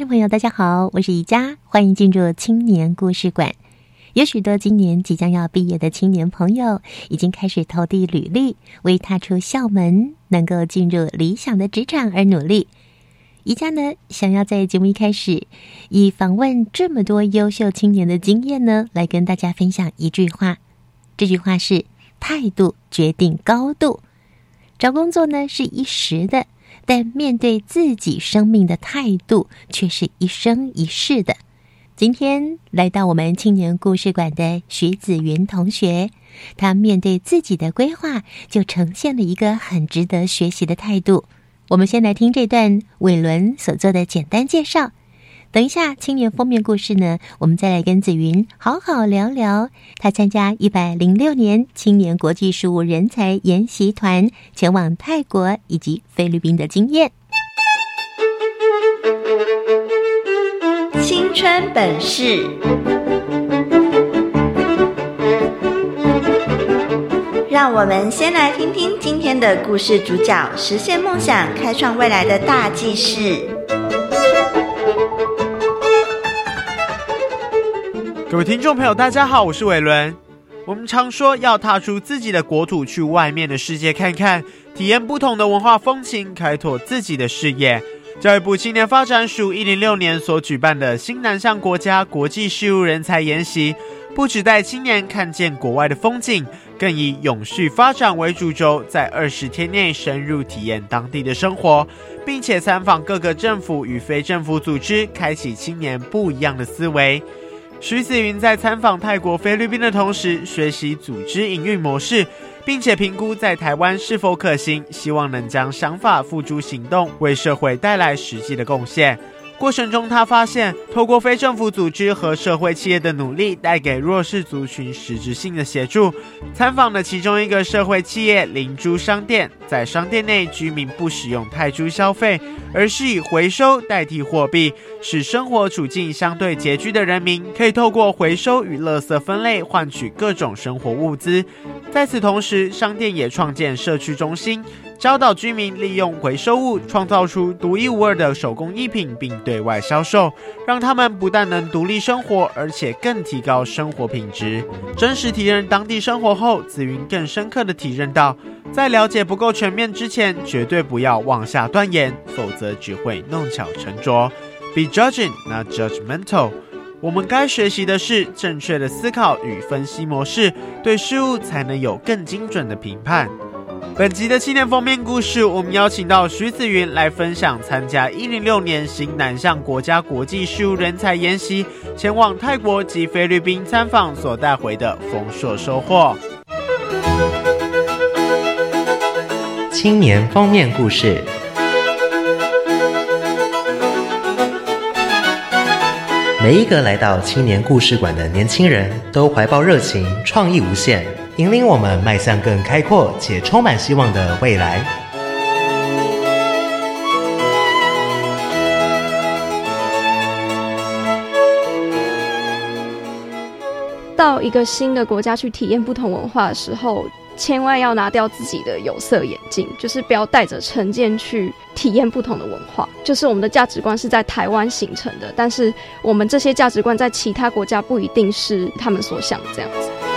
家庭朋友，大家好，我是宜佳，欢迎进入青年故事馆。有许多今年即将要毕业的青年朋友，已经开始投递履历，为踏出校门，能够进入理想的职场而努力。宜家呢，想要在节目一开始，以访问这么多优秀青年的经验呢，来跟大家分享一句话。这句话是：态度决定高度。找工作呢是一时的。但面对自己生命的态度，却是一生一世的。今天来到我们青年故事馆的徐子云同学，他面对自己的规划，就呈现了一个很值得学习的态度。我们先来听这段伟伦所做的简单介绍。等一下，青年封面故事呢，我们再来跟子云好好聊聊他参加一百零六年青年国际事务人才研习团前往泰国以及菲律宾的经验。青春本事，让我们先来听听今天的故事主角实现梦想、开创未来的大计事。各位听众朋友，大家好，我是伟伦。我们常说要踏出自己的国土，去外面的世界看看，体验不同的文化风情，开拓自己的视野。教育部青年发展署一零六年所举办的新南向国家国际事务人才研习，不只带青年看见国外的风景，更以永续发展为主轴，在二十天内深入体验当地的生活，并且参访各个政府与非政府组织，开启青年不一样的思维。徐子云在参访泰国、菲律宾的同时，学习组织营运模式，并且评估在台湾是否可行，希望能将想法付诸行动，为社会带来实际的贡献。过程中，他发现透过非政府组织和社会企业的努力，带给弱势族群实质性的协助。参访的其中一个社会企业灵珠商店，在商店内居民不使用泰铢消费，而是以回收代替货币，使生活处境相对拮据的人民可以透过回收与垃圾分类换取各种生活物资。在此同时，商店也创建社区中心。教导居民利用回收物创造出独一无二的手工艺品，并对外销售，让他们不但能独立生活，而且更提高生活品质。真实体验当地生活后，紫云更深刻的体认到，在了解不够全面之前，绝对不要妄下断言，否则只会弄巧成拙。Be judging, not judgmental。我们该学习的是正确的思考与分析模式，对事物才能有更精准的评判。本集的青年封面故事，我们邀请到徐子云来分享参加一零六年新南向国家国际事务人才研习，前往泰国及菲律宾参访所带回的丰硕收获。青年封面故事，每一个来到青年故事馆的年轻人都怀抱热情，创意无限。引领我们迈向更开阔且充满希望的未来。到一个新的国家去体验不同文化的时候，千万要拿掉自己的有色眼镜，就是不要带着成见去体验不同的文化。就是我们的价值观是在台湾形成的，但是我们这些价值观在其他国家不一定是他们所想的这样子。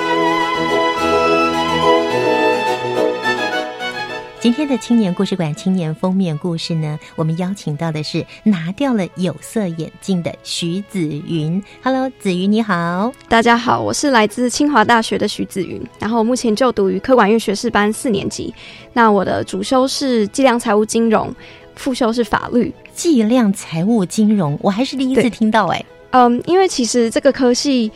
今天的青年故事馆青年封面故事呢，我们邀请到的是拿掉了有色眼镜的徐子云。Hello，子云你好，大家好，我是来自清华大学的徐子云，然后目前就读于科管院学士班四年级。那我的主修是计量财务金融，副修是法律。计量财务金融，我还是第一次听到哎。嗯，因为其实这个科系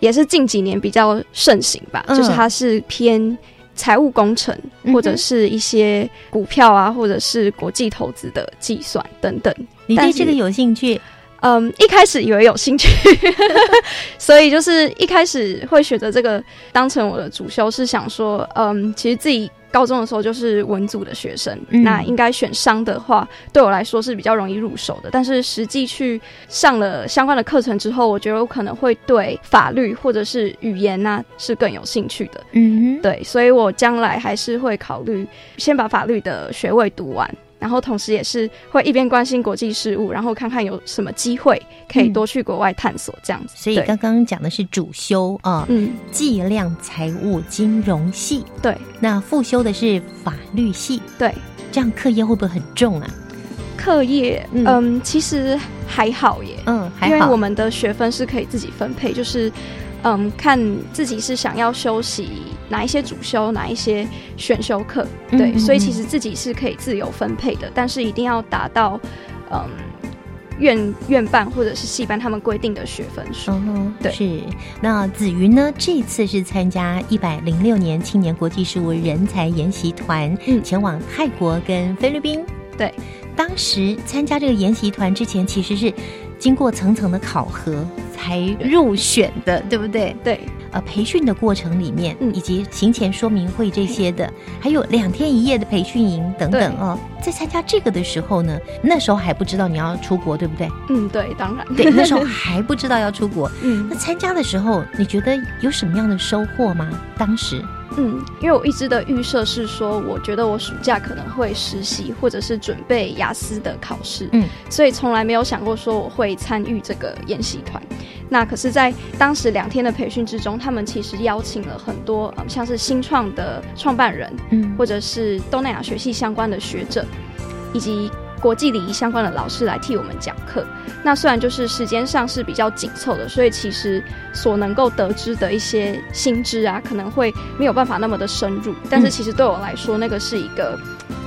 也是近几年比较盛行吧，就是它是偏。财务工程，或者是一些股票啊，或者是国际投资的计算等等。你对这个有兴趣？嗯，一开始以为有兴趣，所以就是一开始会选择这个当成我的主修，是想说，嗯，其实自己。高中的时候就是文组的学生，那应该选商的话，对我来说是比较容易入手的。但是实际去上了相关的课程之后，我觉得我可能会对法律或者是语言呐是更有兴趣的。嗯，对，所以我将来还是会考虑先把法律的学位读完。然后同时也是会一边关心国际事务，然后看看有什么机会可以多去国外探索这样子。所以刚刚讲的是主修啊，嗯，计量财务金融系。对，那副修的是法律系。对，这样课业会不会很重啊？课业，嗯，其实还好耶。嗯，还好，因为我们的学分是可以自己分配，就是嗯，看自己是想要休息。哪一些主修，哪一些选修课，对，所以其实自己是可以自由分配的，但是一定要达到嗯院院办或者是系班他们规定的学分数。对，是。那子瑜呢？这次是参加一百零六年青年国际事务人才研习团，嗯，前往泰国跟菲律宾。对，当时参加这个研习团之前，其实是经过层层的考核才入选的，对不对？对。呃，培训的过程里面，嗯以及行前说明会这些的，还有两天一夜的培训营等等哦，在参加这个的时候呢，那时候还不知道你要出国，对不对？嗯，对，当然，对，那时候还不知道要出国。嗯，那参加的时候，你觉得有什么样的收获吗？当时？嗯，因为我一直的预设是说，我觉得我暑假可能会实习，或者是准备雅思的考试，嗯，所以从来没有想过说我会参与这个研习团。那可是，在当时两天的培训之中，他们其实邀请了很多，嗯，像是新创的创办人，嗯，或者是东南亚学系相关的学者，以及。国际礼仪相关的老师来替我们讲课，那虽然就是时间上是比较紧凑的，所以其实所能够得知的一些新知啊，可能会没有办法那么的深入。但是其实对我来说，那个是一个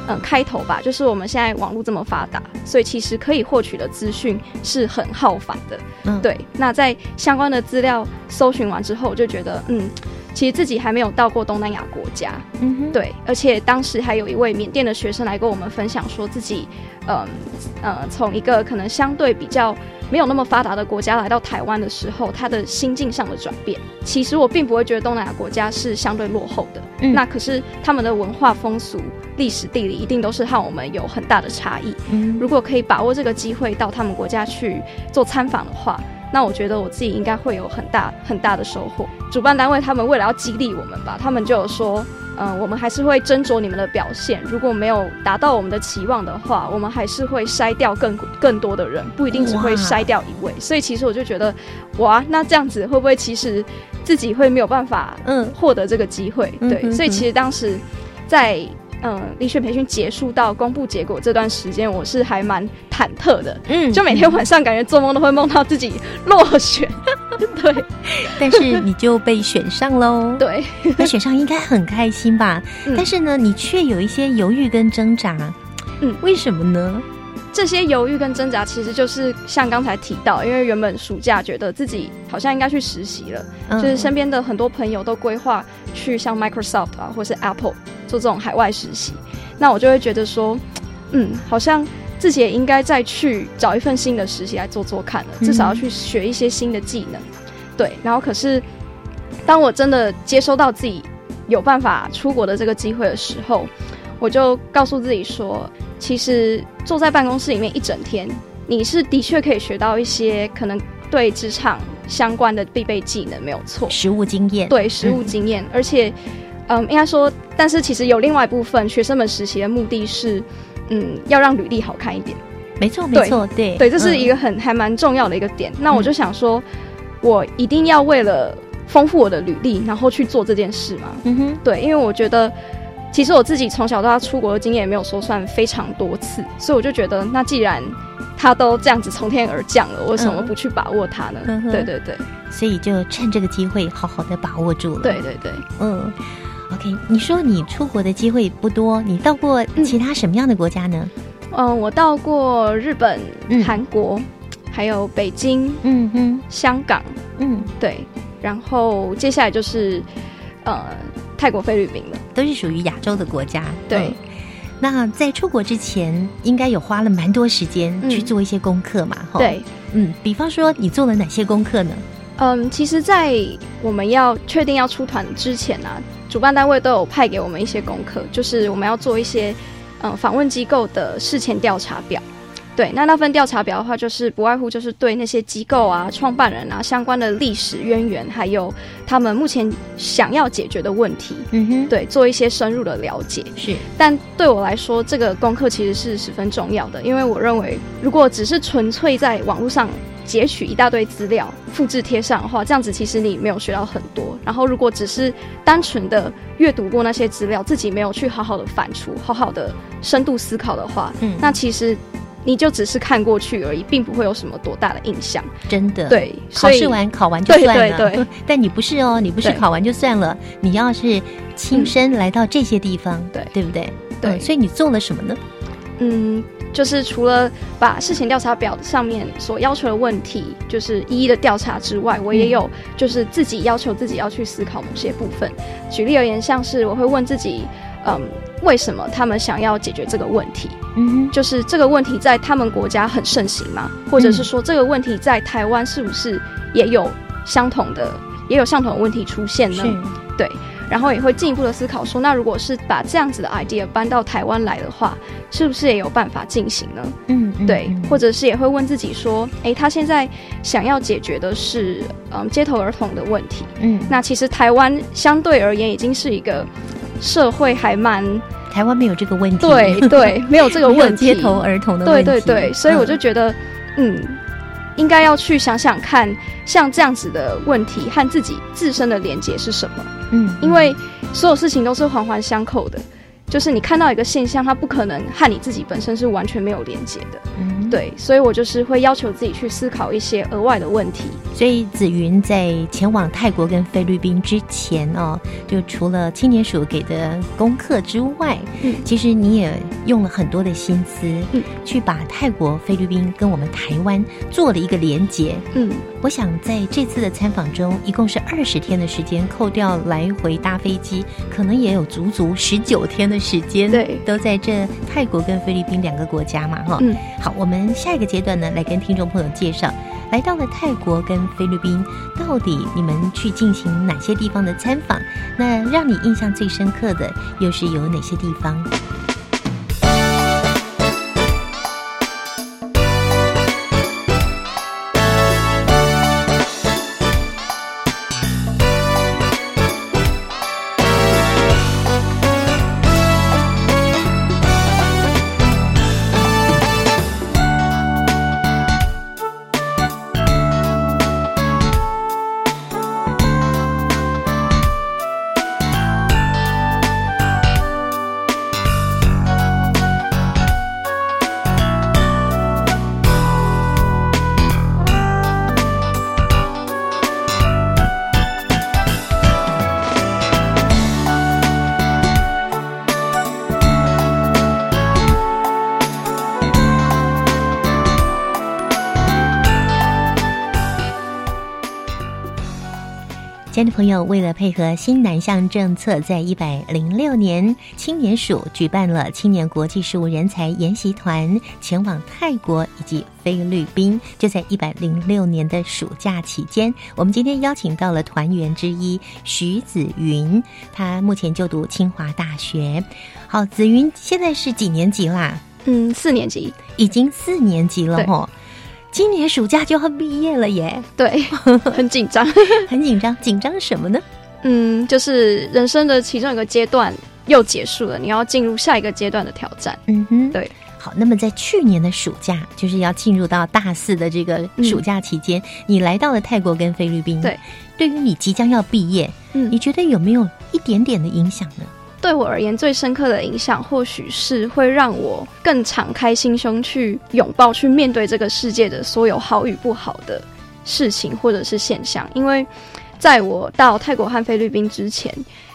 嗯开头吧，就是我们现在网络这么发达，所以其实可以获取的资讯是很浩繁的。嗯，对。那在相关的资料搜寻完之后，我就觉得嗯。其实自己还没有到过东南亚国家，嗯，对，而且当时还有一位缅甸的学生来跟我们分享，说自己，嗯，呃，从一个可能相对比较没有那么发达的国家来到台湾的时候，他的心境上的转变。其实我并不会觉得东南亚国家是相对落后的，那可是他们的文化风俗、历史地理一定都是和我们有很大的差异。嗯，如果可以把握这个机会到他们国家去做参访的话。那我觉得我自己应该会有很大很大的收获。主办单位他们为了要激励我们吧，他们就有说，嗯，我们还是会斟酌你们的表现，如果没有达到我们的期望的话，我们还是会筛掉更更多的人，不一定只会筛掉一位。所以其实我就觉得，哇，那这样子会不会其实自己会没有办法，嗯，获得这个机会？对，所以其实当时在。嗯，遴选培训结束到公布结果这段时间，我是还蛮忐忑的。嗯，就每天晚上感觉做梦都会梦到自己落选。对，但是你就被选上喽。对，被选上应该很开心吧？但是呢，你却有一些犹豫跟挣扎。嗯，为什么呢？这些犹豫跟挣扎，其实就是像刚才提到，因为原本暑假觉得自己好像应该去实习了，就是身边的很多朋友都规划去像 Microsoft 啊，或是 Apple。做这种海外实习，那我就会觉得说，嗯，好像自己也应该再去找一份新的实习来做做看了，至少要去学一些新的技能。对，然后可是当我真的接收到自己有办法出国的这个机会的时候，我就告诉自己说，其实坐在办公室里面一整天，你是的确可以学到一些可能对职场相关的必备技能，没有错，实务经验，对，实务经验，而且。嗯，应该说，但是其实有另外一部分学生们实习的目的是，嗯，要让履历好看一点。没错，没错，对，对，这是一个很还蛮重要的一个点。那我就想说，我一定要为了丰富我的履历，然后去做这件事嘛。嗯哼，对，因为我觉得，其实我自己从小到大出国的经验也没有说算非常多次，所以我就觉得，那既然他都这样子从天而降了，为什么不去把握它呢？嗯对对对所以就趁这个机会好好的把握住了。对对对。嗯，OK，你说你出国的机会不多，你到过其他什么样的国家呢？嗯，我到过日本、嗯韩国，还有北京、嗯哼，香港，嗯，对，然后接下来就是呃泰国、菲律宾的。都是属于亚洲的国家。对嗯那在出国之前，应该有花了蛮多时间嗯去做一些功课嘛？哈、对，嗯，比方说你做了哪些功课呢？嗯，其实，在我们要确定要出团之前啊，主办单位都有派给我们一些功课，就是我们要做一些嗯访问机构的事前调查表。对，那那份调查表的话，就是不外乎就是对那些机构啊、创办人啊相关的历史渊源，还有他们目前想要解决的问题，嗯哼，对，做一些深入的了解。是，但对我来说，这个功课其实是十分重要的，因为我认为，如果只是纯粹在网络上截取一大堆资料，复制贴上的话，这样子其实你没有学到很多。然后，如果只是单纯的阅读过那些资料，自己没有去好好的反刍、好好的深度思考的话，嗯那其实你就只是看过去而已，并不会有什么多大的印象。真的。。对，考试完考完就算了，对对 但你不是哦，你不是考完就算了，你要是亲身来到这些地方，对对不对？对嗯所以你做了什么呢？嗯，就是除了把事情调查表上面所要求的问题，就是一一的调查之外，我也有就是自己要求自己要去思考某些部分。举例而言，像是我会问自己，嗯，为什么他们想要解决这个问题？嗯哼，就是这个问题在他们国家很盛行吗？或者是说这个问题在台湾是不是也有相同的也有相同的问题出现呢？对，然后也会进一步的思考说，那如果是把这样子的 idea 搬到台湾来的话，是不是也有办法进行呢？嗯，嗯对，嗯或者是也会问自己说，诶，他现在想要解决的是嗯街头儿童的问题，嗯，那其实台湾相对而言已经是一个社会还蛮台湾没有这个问题，对对 没有这个问题，街头儿童的对问题，对对，所以我就嗯觉得，嗯，应该要去想想看，像这样子的问题和自己自身的连接是什么。嗯，因为所有事情都是环环相扣的，就是你看到一个现象，它不可能和你自己本身是完全没有连接的。嗯，对，所以我就是会要求自己去思考一些额外的问题。所以紫云在前往泰国跟菲律宾之前哦，就除了青年署给的功课之外，嗯其实你也用了很多的心思，嗯，去把泰国、菲律宾跟我们台湾做了一个连结。嗯，我想在这次的参访中，一共是二十天的时间，扣掉来回搭飞机，可能也有足足十九天的时间，对都在这泰国跟菲律宾两个国家嘛，哈。嗯，好，我们下一个阶段呢，来跟听众朋友介绍，来到了泰国跟菲律宾，到底你们去进行哪些地方的参访？那让你印象最深刻的又是有哪些地方？亲爱的朋友，为了配合新南向政策，在一百零六年，青年署举办了青年国际事务人才研习团，前往泰国以及菲律宾。就在一百零六年的暑假期间，我们今天邀请到了团员之一徐子云，他目前就读清华大学。好，子云现在是几年级啦？嗯，四年级，已经四年级了对吼。今年暑假就要毕业了耶，对，很紧张。很紧张，紧张什么呢？嗯，就是人生的其中一个阶段又结束了，你要进入下一个阶段的挑战。嗯哼，对。好，那么在去年的暑假，就是要进入到大四的这个暑假期间，你来到了泰国跟菲律宾。对，对于你即将要毕业，嗯你觉得有没有一点点的影响呢？对我而言最深刻的影响，或许是会让我更敞开心胸去拥抱、去面对这个世界的所有好与不好的事情或者是现象。因为在我到泰国和菲律宾之前，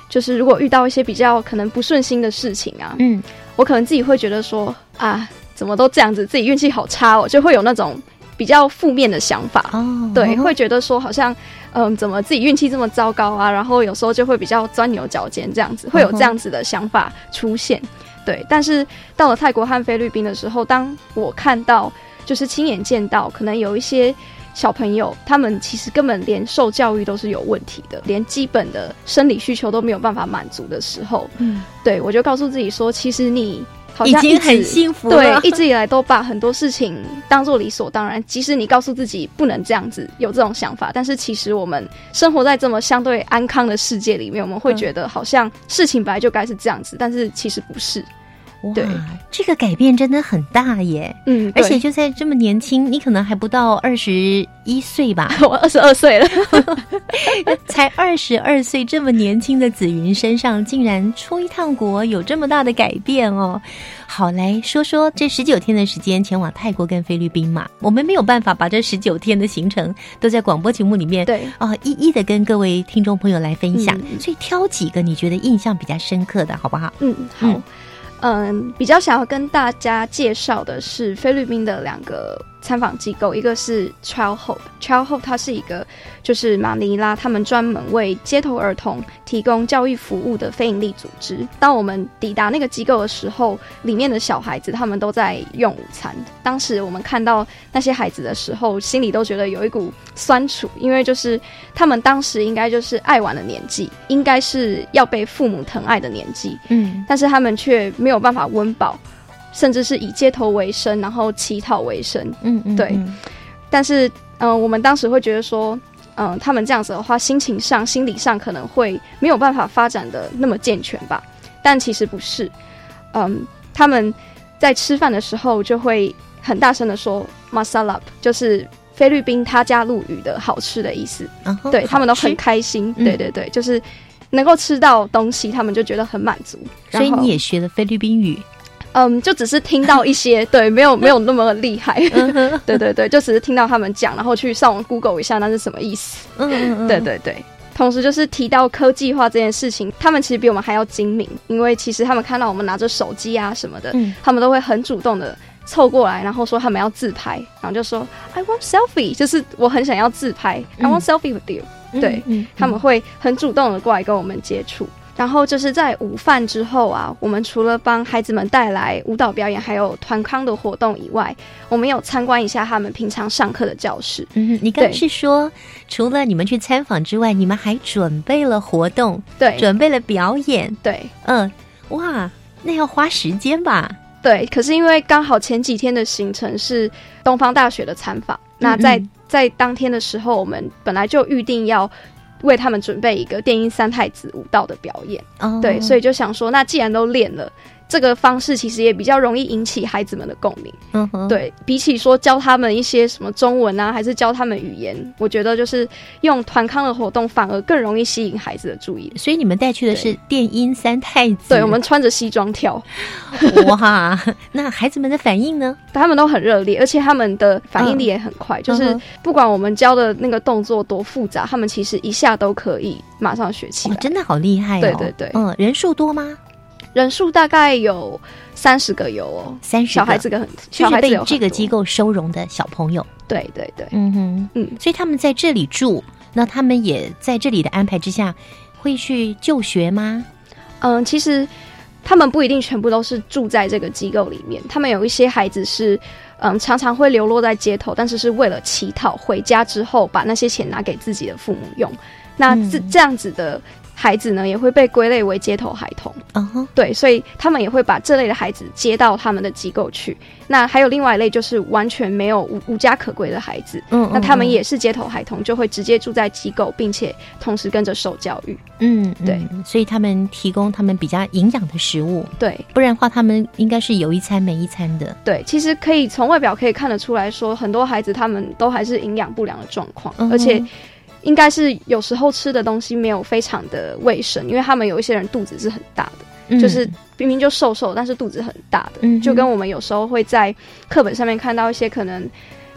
就是如果遇到一些比较可能不顺心的事情啊，嗯，我可能自己会觉得说啊，怎么都这样子，自己运气好差哦，就会有那种比较负面的想法。哦，对，会觉得说好像，嗯，怎么自己运气这么糟糕啊？然后有时候就会比较钻牛角尖，这样子会有这样子的想法出现。对，但是到了泰国和菲律宾的时候，当我看到，就是亲眼见到，可能有一些小朋友，他们其实根本连受教育都是有问题的，连基本的生理需求都没有办法满足的时候，嗯，对我就告诉自己说，其实你。好像已经很幸福了对，一直以来都把很多事情当做理所当然。即使你告诉自己不能这样子，有这种想法，但是其实我们生活在这么相对安康的世界里面，我们会觉得好像事情本来就该是这样子，但是其实不是。对，这个改变真的很大耶。嗯，而且就在这么年轻，你可能还不到二十一岁吧？我二十二岁了，才二十二岁，这么年轻的紫云身上竟然出一趟国，有这么大的改变哦。好，来说说这十九天的时间前往泰国跟菲律宾嘛，我们没有办法把这十九天的行程都在广播节目里面对啊、一一的跟各位听众朋友来分享，嗯所以挑几个你觉得印象比较深刻的好不好？嗯，好。嗯，嗯比较想要跟大家介绍的是菲律宾的两个参访机构，一个是 Child Hope，Child Hope 它是一个就是马尼拉他们专门为街头儿童提供教育服务的非营利组织。当我们抵达那个机构的时候，里面的小孩子他们都在用午餐。当时我们看到那些孩子的时候，心里都觉得有一股酸楚，因为就是他们当时应该就是爱玩的年纪，应该是要被父母疼爱的年纪。嗯但是他们却没有办法温饱，甚至是以街头为生，然后乞讨为生。嗯嗯，对嗯但是，嗯、我们当时会觉得说，嗯、他们这样子的话，心情上、心理上可能会没有办法发展的那么健全吧。但其实不是，嗯，他们在吃饭的时候就会很大声的说 “masala”，就是菲律宾他家陆语的好吃的意思。对他们都很开心。嗯对对对，就是能够吃到东西，他们就觉得很满足。所以你也学了菲律宾语，嗯，就只是听到一些，对，没有没有那么厉害。嗯对对对，就只是听到他们讲，然后去上网 Google 一下那是什么意思。嗯嗯嗯，对对对。同时，就是提到科技化这件事情，他们其实比我们还要精明，因为其实他们看到我们拿着手机啊什么的，嗯他们都会很主动的凑过来，然后说他们要自拍，然后就说 I want selfie，就是我很想要自拍、i 嗯 want selfie with you。对，嗯，他们会很主动的过来跟我们接触。然后就是在午饭之后啊，我们除了帮孩子们带来舞蹈表演，还有团康的活动以外，我们有参观一下他们平常上课的教室。嗯，你刚对。是说，除了你们去参访之外，你们还准备了活动，对。准备了表演，对。嗯，哇，那要花时间吧？对，可是因为刚好前几天的行程是东方大学的参访，那在嗯。在当天的时候，我们本来就预定要为他们准备一个电音三太子舞蹈的表演。哦，对，所以就想说，那既然都练了，这个方式其实也比较容易引起孩子们的共鸣。嗯哼，对比起说教他们一些什么中文啊，还是教他们语言，我觉得就是用团康的活动反而更容易吸引孩子的注意。所以你们带去的是电音三太子，对，我们穿着西装跳，哇，那孩子们的反应呢？他们都很热烈，而且他们的反应力也很快，就是不管我们教的那个动作多复杂，他们其实一下都可以马上学起来。，哦真的好厉害哦！对对对嗯，人数多吗？人数大概有三十个有哦，三十，小孩子个很，就是被这个机，构收容的小朋友。对对对，嗯哼，嗯，所以他们在这里住，那他们也在这里的安排之下，会去就学吗？嗯，其实他们不一定全部都是住在这个机构里面，他们有一些孩子是，嗯，常常会流落在街头，但是是为了乞讨，回家之后把那些钱拿给自己的父母用。那这、嗯。这样子的孩子呢，也会被归类为街头孩童。嗯哼，对，所以他们也会把这类的孩子接到他们的机构去。那还有另外一类，就是完全没有无无家可归的孩子，嗯，那他们嗯也是街头孩童，就会直接住在机构，并且同时跟着受教育。嗯，嗯对，所以他们提供他们比较营养的食物，对不然的话，他们应该是有一餐没一餐的。对，其实可以从外表可以看得出来说，很多孩子他们都还是营养不良的状况，嗯而且应该是有时候吃的东西没有非常的卫生，因为他们有一些人肚子是很大的。嗯就是明明就瘦瘦，但是肚子很大的，嗯就跟我们有时候会在课本上面看到一些可能。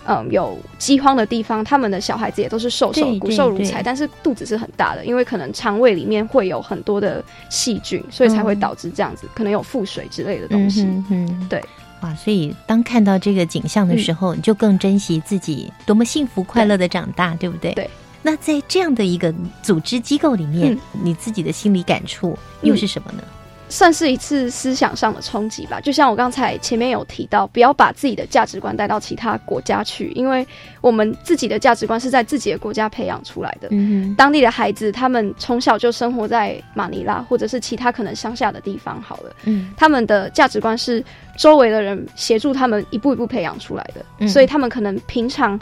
嗯，有饥荒的地方，他们的小孩子也都是瘦瘦、骨瘦如柴，但是肚子是很大的，因为可能肠胃里面会有很多的细菌，所以才会嗯导致这样子，可能有腹水之类的东嗯西。哼哼，对。哇，所以当看到这个景象的时候，你就更珍惜自己多么幸福快乐的长大，对不对？对。那在这样的一个组织机构里面，嗯你自己的心理感触又是什么呢？算是一次思想上的冲击吧。就像我刚才前面有提到，不要把自己的价值观带到其他国家去，因为我们自己的价值观是在自己的国家培养出来的。嗯当地的孩子，他们从小就生活在马尼拉或者是其他可能乡下的地方，好了，嗯他们的价值观是周围的人协助他们一步一步培养出来的，嗯所以他们可能平常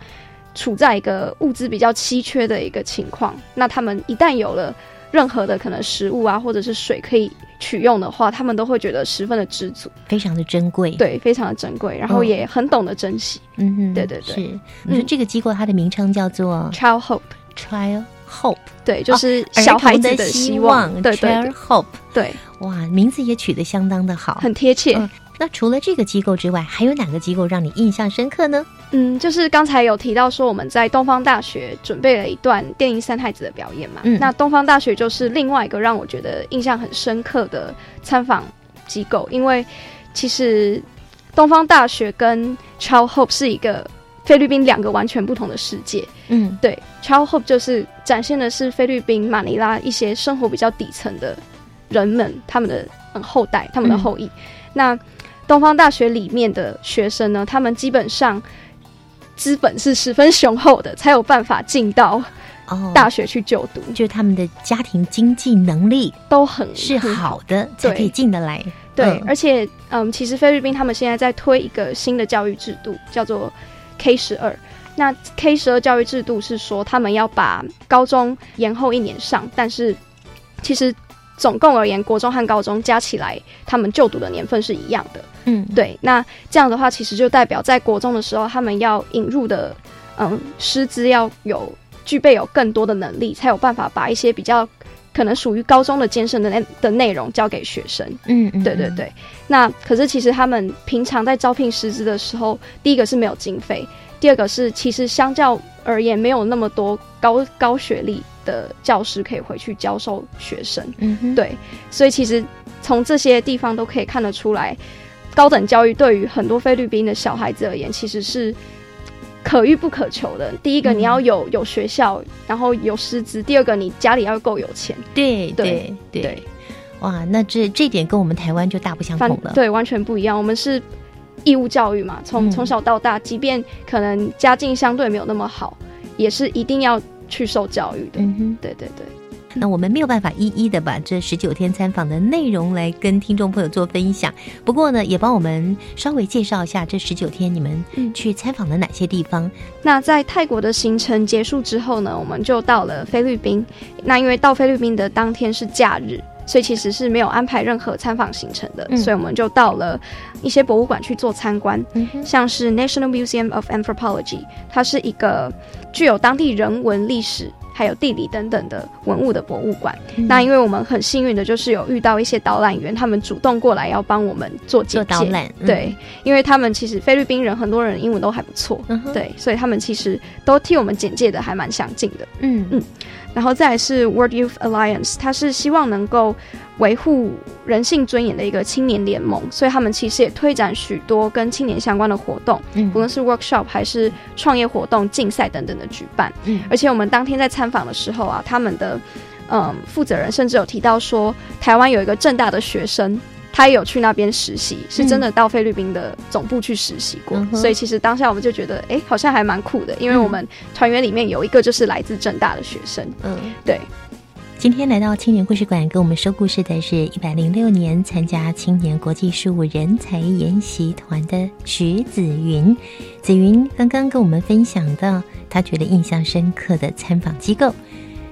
处在一个物资比较稀缺的一个情况，那他们一旦有了任何的可能食物啊，或者是水可以取用的话，他们都会觉得十分的知足，非常的珍贵。，对，非常的珍贵，然后嗯。也很懂得珍惜。嗯哼，对对对。是。你说这个机构它的名称叫做？Child Hope，Child Hope，对，就是小孩子的希望，对对。Trial 对 Hope，对，哇，名字也取得相当的好，很贴切。嗯那除了这个机构之外，还有哪个机构让你印象深刻呢？嗯，就是刚才有提到说我们在东方大学准备了一段电音三太子的表演嘛。嗯那东方大学就是另外一个让我觉得印象很深刻的参访机构，因为其实东方大学跟 Child Hope 是一个菲律宾两个完全不同的世界。嗯对，Child Hope 就是展现的是菲律宾马尼拉一些生活比较底层的人们，他们的嗯后代，他们的后裔。那东方大学里面的学生呢，他们基本上资本是十分雄厚的，才有办法进到哦，大学去就读，就是他们的家庭经济能力都很是很好的，才可以进得来。对，嗯而且嗯，其实菲律宾他们现在在推一个新的教育制度，叫做 K 十二。那 K 十二教育制度是说，他们要把高中延后一年上，但是其实总共而言，国中和高中加起来，他们就读的年份是一样的。嗯，对，那这样的话，其实就代表在国中的时候，他们要引入的嗯师资要有具备有更多的能力，才有办法把一些比较可能属于高中的艰深的内的内容交给学生。嗯嗯，嗯，对对对，那可是其实他们平常在招聘师资的时候，第一个是没有经费，第二个是其实相较而言没有那么多高高学历的教师可以回去教授学生。嗯哼，对，所以其实从这些地方都可以看得出来，高等教育对于很多菲律宾的小孩子而言，其实是可遇不可求的。第一个，嗯你要有有学校，然后有师资；第二个，你家里要够有钱。对对对哇，那这这点跟我们台湾就大不相同了。对，完全不一样。我们是义务教育嘛，从嗯从小到大，即便可能家境相对没有那么好，也是一定要去受教育的。嗯哼。对对对。那我们没有办法一一的把这十九天参访的内容来跟听众朋友做分享，不过呢，也帮我们稍微介绍一下这十九天你们嗯去参访的哪些地方。那在泰国的行程结束之后呢，我们就到了菲律宾。那因为到菲律宾的当天是假日，所以其实是没有安排任何参访行程的，嗯所以我们就到了一些博物馆去做参观，嗯，像是 National Museum of Anthropology，它是一个具有当地人文、历史。还有地理等等的文物的博物馆。嗯那因为我们很幸运的就是有遇到一些导览员，他们主动过来要帮我们做简介。做导览，嗯对，，因为他们其实菲律宾人很多人英文都还不错，嗯，对，所以他们其实都替我们简介的还蛮详尽的。嗯嗯然后再来是 World Youth Alliance，它是希望能够维护人性尊严的一个青年联盟，所以他们其实也推展许多跟青年相关的活动，嗯不论是 workshop 还是创业活动、竞赛等等的举办。嗯而且我们当天在参访的时候啊，他们的嗯负责人甚至有提到说，台湾有一个正大的学生。他也有去那边实习，是真的到菲律宾的总部去实习过，嗯所以其实当下我们就觉得，哎、好像还蛮酷的，因为嗯我们团员里面有一个就是来自正大的学生，嗯。对，今天来到青年故事馆，跟我们说故事的是一百零六年参加青年国际事务人才研习团的徐子云。子云刚刚跟我们分享到他觉得印象深刻的参访机构。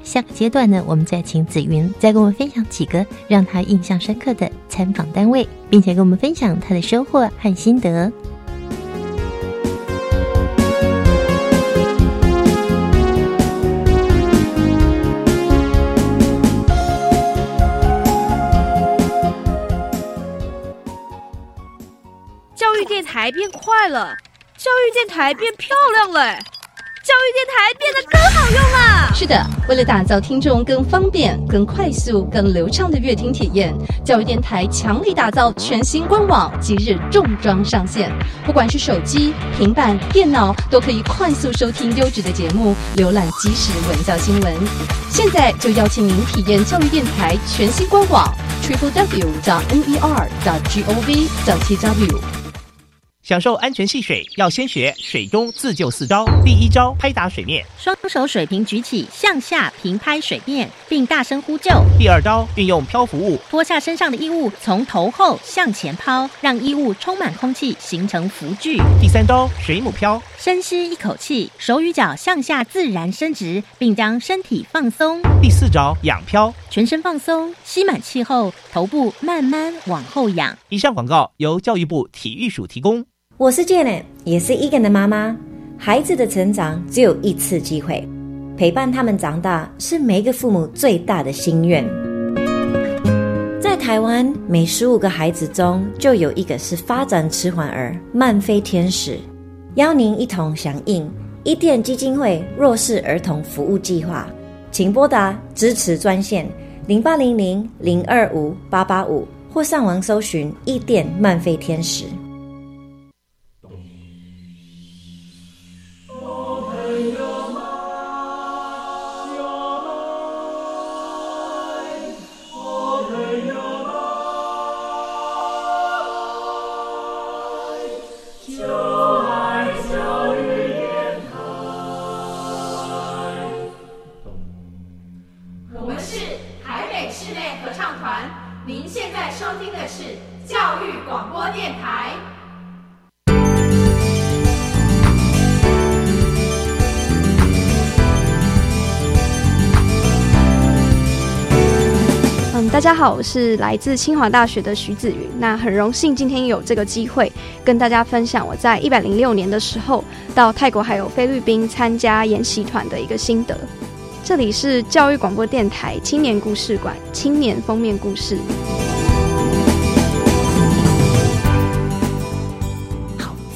下个阶段呢我们再请紫云再跟我们分享几个让她印象深刻的参访单位并且跟我们分享她的收获和心得。教育电台变快了教育电台变漂亮了。教育电台变得更好用了。是的，为了打造听众更方便、更快速、更流畅的乐听体验，教育电台强力打造全新官网，即日重装上线。不管是手机、平板、电脑，都可以快速收听优质的节目，浏览即时文教新闻。现在就邀请您体验教育电台全新官网：triple w. 到 n e r. 到 g o v. 到 t w。享受安全戏水，要先学水中自救四招。第一招，拍打水面，双手水平举起，向下平拍水面，并大声呼救。第二招，运用漂浮物，脱下身上的衣物，从头后向前抛，让衣物充满空气，形成浮具。第三招，水母漂，深吸一口气，手与脚向下自然伸直，并将身体放松。第四招，仰漂，全身放松，吸满气后，头部慢慢往后仰。以上广告由教育部体育署提供。我是 Janet，也是 Egan 的妈妈。孩子的成长只有一次机会，陪伴他们长大是每一个父母最大的心愿。在台湾，每十五个孩子中就有一个是发展迟缓儿、慢飞天使。邀您一同响应伊甸基金会弱势儿童服务计划，请拨打支持专线零八零零零二五八八五，或上网搜寻一点慢飞天使。大家好，我是来自清华大学的徐子云。那很荣幸今天有这个机会跟大家分享我在一百零六年的时候到泰国还有菲律宾参加研习团的一个心得。这里是教育广播电台青年故事馆青年封面故事。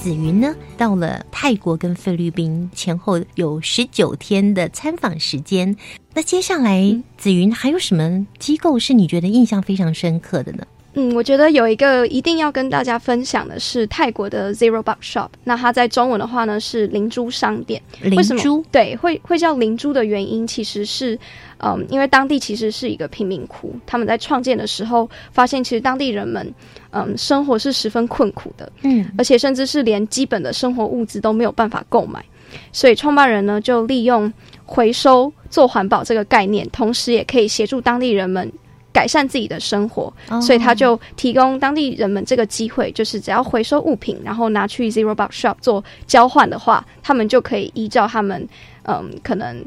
子云呢到了泰国跟菲律宾前后有十九天的参访时间。那接下来，子云还有什么机构是你觉得印象非常深刻的呢？嗯，我觉得有一个一定要跟大家分享的是泰国的 Zero Buck Shop。那它在中文的话呢是灵珠商店。灵珠对，会会叫灵珠的原因其实是，嗯，因为当地其实是一个贫民窟，他们在创建的时候发现，其实当地人们，嗯，生活是十分困苦的，嗯，而且甚至是连基本的生活物资都没有办法购买，所以创办人呢就利用回收。做环保这个概念，同时也可以协助当地人们改善自己的生活，所以他就提供当地人们这个机会，就是只要回收物品，然后拿去 Zero Box Shop 做交换的话，他们就可以依照他们嗯可能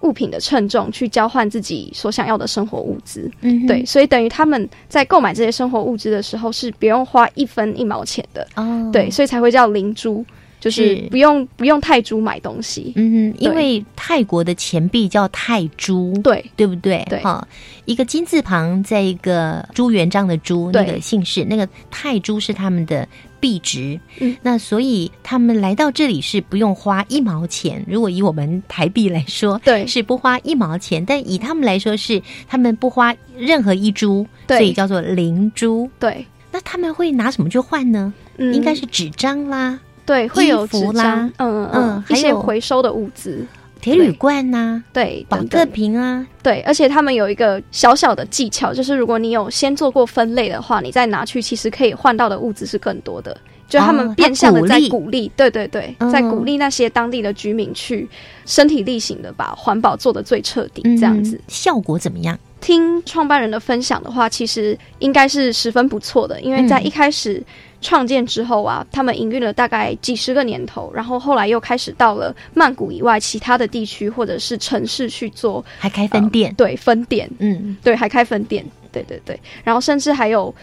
物品的称重去交换自己所想要的生活物资。嗯，对，所以等于他们在购买这些生活物资的时候是不用花一分一毛钱的。哦，对，所以才会叫灵珠。就是不用不用泰铢买东西，嗯，因为泰国的钱币叫泰铢，对对不对？对，哈，一个金字旁，在一个朱元璋的朱，那个姓氏，那个泰铢是他们的币值，嗯，那所以他们来到这里是不用花一毛钱。如果以我们台币来说，对，是不花一毛钱，但以他们来说是他们不花任何一铢，所以叫做零铢。对，那他们会拿什么去换呢？嗯，应该是纸张啦。对，会有纸啦，嗯嗯，一些回收的物资，铁铝罐呐，对，保特瓶啊，对，而且他们有一个小小的技巧，就是如果你有先做过分类的话，你再拿去，其实可以换到的物资是更多的。就他们变相的在鼓励，对对对，在鼓励那些当地的居民去身体力行的把环保做的最彻底，这样子。效果怎么样？听创办人的分享的话，其实应该是十分不错的，因为在一开始。创建之后啊，他们营运了大概几十个年头，然后后来又开始到了曼谷以外其他的地区或者是城市去做，还开分店，对分店，嗯，对，还开分店，对对对，然后甚至还有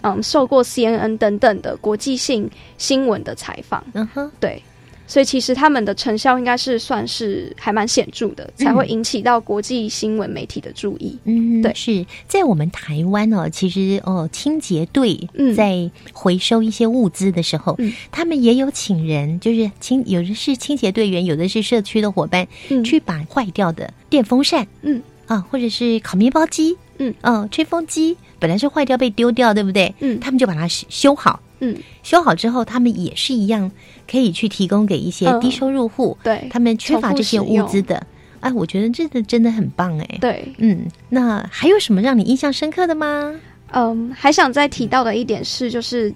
嗯受过 CNN 等等的国际性新闻的采访，嗯哼，对，所以其实他们的成效应该是算是还蛮显著的，才会引起到国际新闻媒体的注意。嗯，对，是在我们台湾哦，其实哦，清洁队在回收一些物资的时候，他们也有请人，就是清有的是清洁队员，有的是社区的伙伴，去把坏掉的电风扇，嗯。啊，或者是烤面包机，嗯。哦，吹风机本来是坏掉被丢掉，对不对？嗯，他们就把它修好。嗯，修好之后，他们也是一样，可以去提供给一些低收入户，对他们缺乏这些物资的。哎，我觉得这个真的很棒哎。对，嗯，那还有什么让你印象深刻的吗？嗯，还想再提到的一点是，就是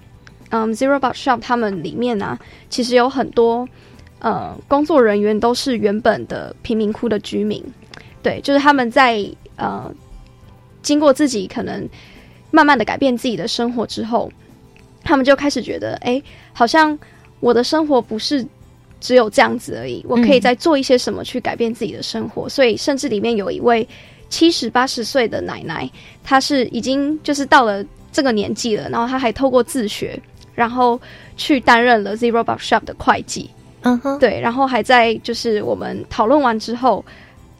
嗯，Zero Box Shop 他们里面呢，其实有很多呃工作人员都是原本的贫民窟的居民，对，就是他们在呃经过自己可能慢慢的改变自己的生活之后。他们就开始觉得，哎，好像我的生活不是只有这样子而已，我可以再做一些什么去改变自己的生活。所以，甚至里面有一位七十八十岁的奶奶，她是已经就是到了这个年纪了，然后她还透过自学，然后去担任了 Zero Box Shop 的会计。嗯哼，对，然后还在就是我们讨论完之后。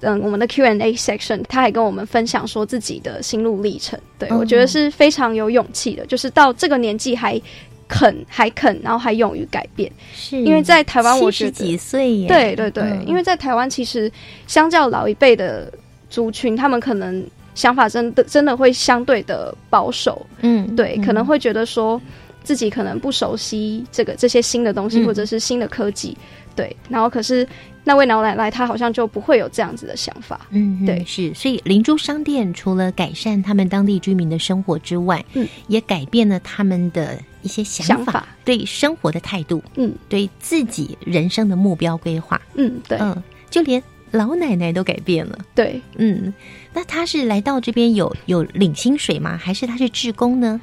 嗯，我们的 Q&A section，他还跟我们分享说自己的心路历程。对我觉得是非常有勇气的，就是到这个年纪还肯还肯，然后还勇于改变。是因为在台湾，我觉得几岁耶？对对对，因为在台湾，其实相较老一辈的族群，他们可能想法真的真的会相对的保守。嗯，对，可能会觉得说自己可能不熟悉这个这些新的东西，或者是新的科技。对，然后可是。那位老奶奶，她好像就不会有这样子的想法。嗯，对，是。所以灵珠商店除了改善他们当地居民的生活之外，嗯，也改变了他们的一些想法，对生活的态度，嗯，对自己人生的目标规划，嗯，对，嗯，就连老奶奶都改变了。对，嗯，那她是来到这边有有领薪水吗？还是她是志工呢？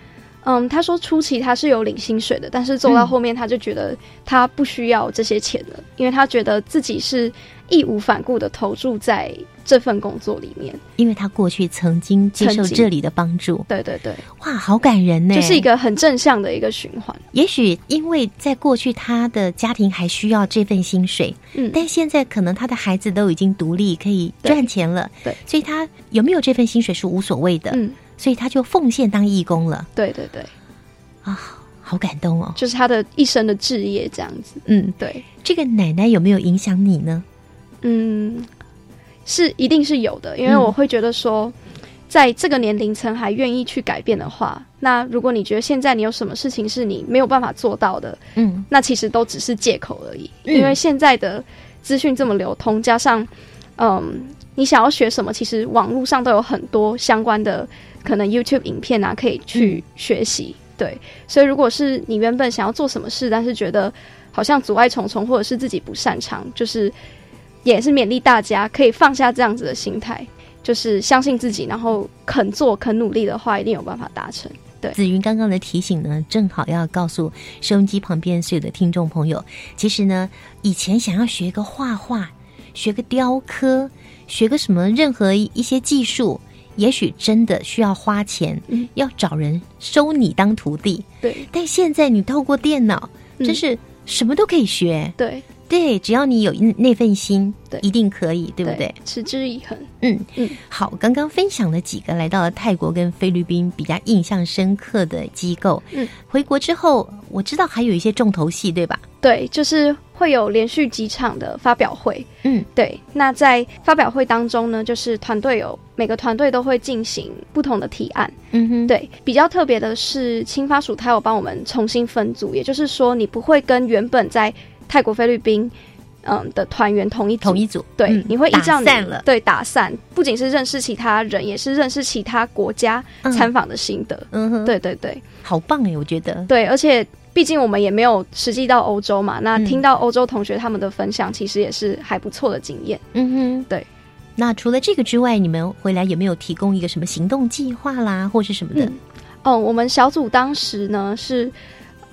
嗯，他说初期他是有领薪水的，但是做到后面他就觉得他不需要这些钱了，因为他觉得自己是义无反顾的投注在这份工作里面，因为他过去曾经接受这里的帮助。对对对，哇，好感人呢，就是一个很正向的一个循环。也许因为在过去他的家庭还需要这份薪水，嗯，但现在可能他的孩子都已经独立可以赚钱了，对，所以他有没有这份薪水是无所谓的，嗯。所以他就奉献当义工了。对对对，啊，好感动哦！就是他的一生的志业这样子。嗯，对。这个奶奶有没有影响你呢？嗯，是一定是有的，因为我会觉得说，在这个年龄层还愿意去改变的话，那如果你觉得现在你有什么事情是你没有办法做到的，嗯，那其实都只是借口而已。因为现在的资讯这么流通，加上嗯，你想要学什么，其实网络上都有很多相关的。可能 YouTube 影片啊，可以去学习。对，所以如果是你原本想要做什么事，但是觉得好像阻碍重重，或者是自己不擅长，就是也是勉励大家可以放下这样子的心态，就是相信自己，然后肯做、肯努力的话，一定有办法达成。对，紫云刚刚的提醒呢，正好要告诉收音机旁边所有的听众朋友，其实呢，以前想要学个画画、学个雕刻、学个什么任何一些技术。也许真的需要花钱，要找人收你当徒弟。对，但现在你透过电脑，真是什么都可以学。对，对，只要你有那份心，对，一定可以，对不对？持之以恒。嗯嗯，好，刚刚分享了几个来到了泰国跟菲律宾比较印象深刻的机构。嗯，回国之后，我知道还有一些重头戏，对吧？对，就是会有连续几场的发表会。嗯，对。那在发表会当中呢，就是团队有每个团队都会进行不同的提案。嗯哼，对。比较特别的是，青发署它有帮我们重新分组，也就是说，你不会跟原本在泰国、菲律宾。嗯的团员同一同一组，对，你会依照散了，对打散，不仅是认识其他人，也是认识其他国家参访的心得。嗯哼，对对对，好棒哎，我觉得。对，而且毕竟我们也没有实际到欧洲嘛，那听到欧洲同学他们的分享，其实也是还不错的经验。嗯哼，对。那除了这个之外，你们回来有没有提供一个什么行动计划啦，或是什么的？哦，我们小组当时呢是，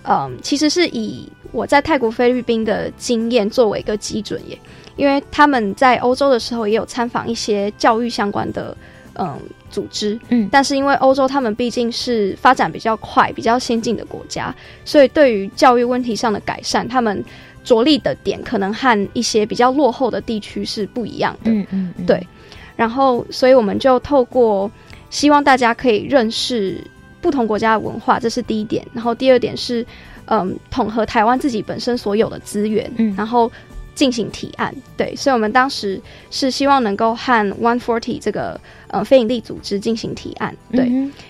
嗯，其实是以。我在泰国、菲律宾的经验作为一个基准耶，因为他们在欧洲的时候也有参访一些教育相关的嗯组织，嗯，但是因为欧洲他们毕竟是发展比较快、比较先进的国家，所以对于教育问题上的改善，他们着力的点可能和一些比较落后的地区是不一样的，嗯嗯，对。然后，所以我们就透过希望大家可以认识不同国家的文化，这是第一点。然后第二点是，嗯，统合台湾自己本身所有的资源，嗯，然后进行提案。对，所以我们当时是希望能够和 One Forty 这个。呃，非营利组织进行提案，对。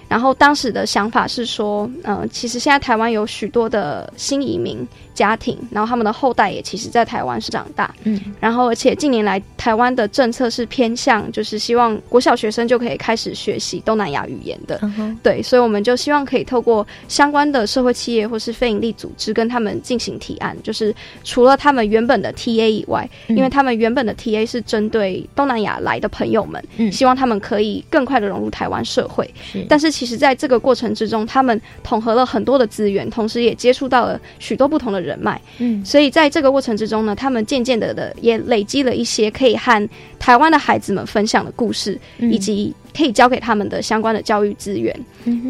然后当时的想法是说，嗯，其实现在台湾有许多的新移民家庭，然后他们的后代也其实，在台湾是长大，嗯。然后，而且近年来台湾的政策是偏向，就是希望国小学生就可以开始学习东南亚语言的，对。所以我们就希望可以透过相关的社会企业或是非营利组织跟他们进行提案，就是除了他们原本的 TA 以外，因为他们原本的 TA 是针对东南亚来的朋友们，嗯，希望他们可可以更快的融入台湾社会，但是其实在这个过程之中，他们统合了很多的资源，同时也接触到了许多不同的人脉，嗯，所以在这个过程之中呢，他们渐渐的的也累积了一些可以和台湾的孩子们分享的故事，以及可以教给他们的相关的教育资源，